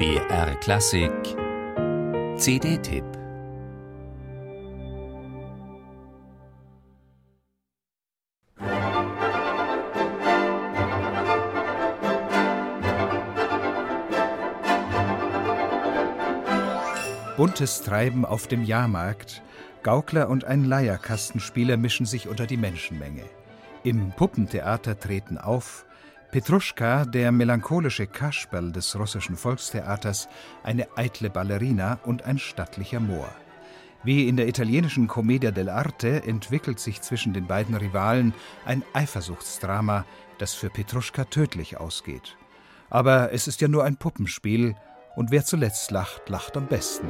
BR Klassik. CD-Tipp Buntes Treiben auf dem Jahrmarkt, Gaukler und ein Leierkastenspieler mischen sich unter die Menschenmenge. Im Puppentheater treten auf Petruschka, der melancholische Kasperl des russischen Volkstheaters, eine eitle Ballerina und ein stattlicher Moor. Wie in der italienischen Commedia dell'arte entwickelt sich zwischen den beiden Rivalen ein Eifersuchtsdrama, das für Petruschka tödlich ausgeht. Aber es ist ja nur ein Puppenspiel, und wer zuletzt lacht, lacht am besten.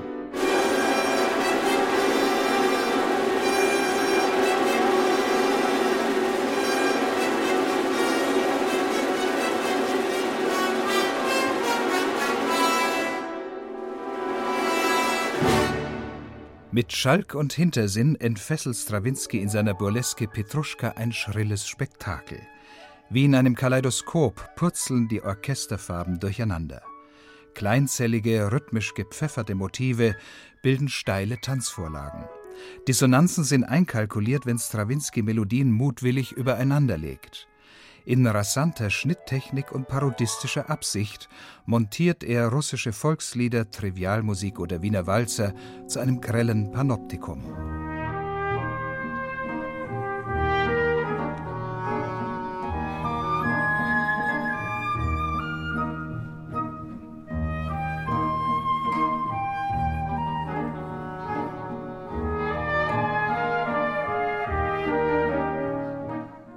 Mit Schalk und Hintersinn entfesselt Strawinski in seiner Burleske Petruschka ein schrilles Spektakel. Wie in einem Kaleidoskop purzeln die Orchesterfarben durcheinander. Kleinzellige, rhythmisch gepfefferte Motive bilden steile Tanzvorlagen. Dissonanzen sind einkalkuliert, wenn Strawinski Melodien mutwillig übereinanderlegt. In rasanter Schnitttechnik und parodistischer Absicht montiert er russische Volkslieder, Trivialmusik oder Wiener Walzer zu einem grellen Panoptikum.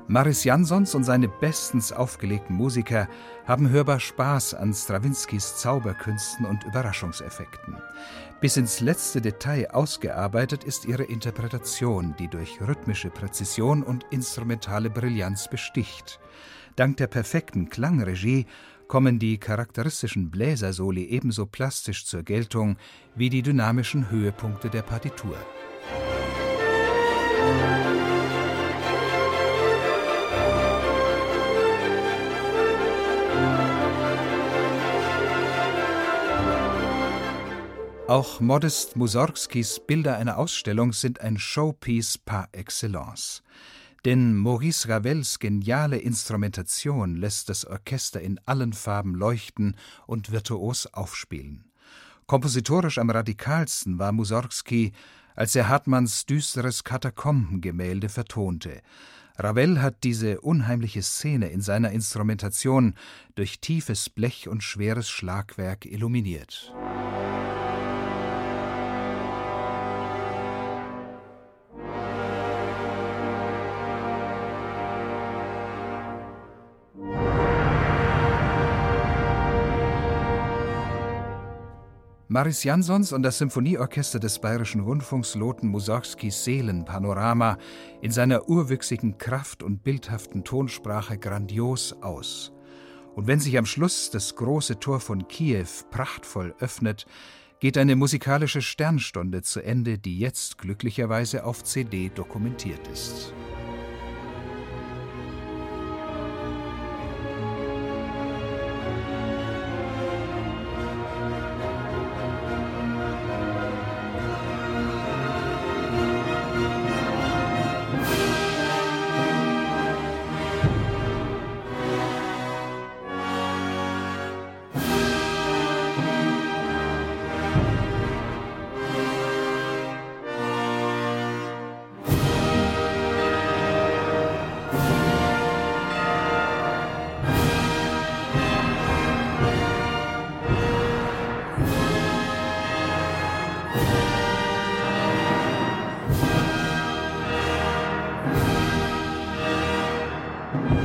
Maris Jansons und seine bestens aufgelegten Musiker haben hörbar Spaß an Strawinskys Zauberkünsten und Überraschungseffekten. Bis ins letzte Detail ausgearbeitet ist ihre Interpretation, die durch rhythmische Präzision und instrumentale Brillanz besticht. Dank der perfekten Klangregie kommen die charakteristischen Bläsersoli ebenso plastisch zur Geltung wie die dynamischen Höhepunkte der Partitur. Auch Modest Mussorgskis Bilder einer Ausstellung sind ein Showpiece par excellence. Denn Maurice Ravels geniale Instrumentation lässt das Orchester in allen Farben leuchten und virtuos aufspielen. Kompositorisch am radikalsten war Mussorgsky, als er Hartmanns düsteres Katakombengemälde vertonte. Ravel hat diese unheimliche Szene in seiner Instrumentation durch tiefes Blech und schweres Schlagwerk illuminiert. Maris Jansons und das Symphonieorchester des Bayerischen Rundfunks loten Mussorgskis Seelenpanorama in seiner urwüchsigen Kraft und bildhaften Tonsprache grandios aus. Und wenn sich am Schluss das große Tor von Kiew prachtvoll öffnet, geht eine musikalische Sternstunde zu Ende, die jetzt glücklicherweise auf CD dokumentiert ist. you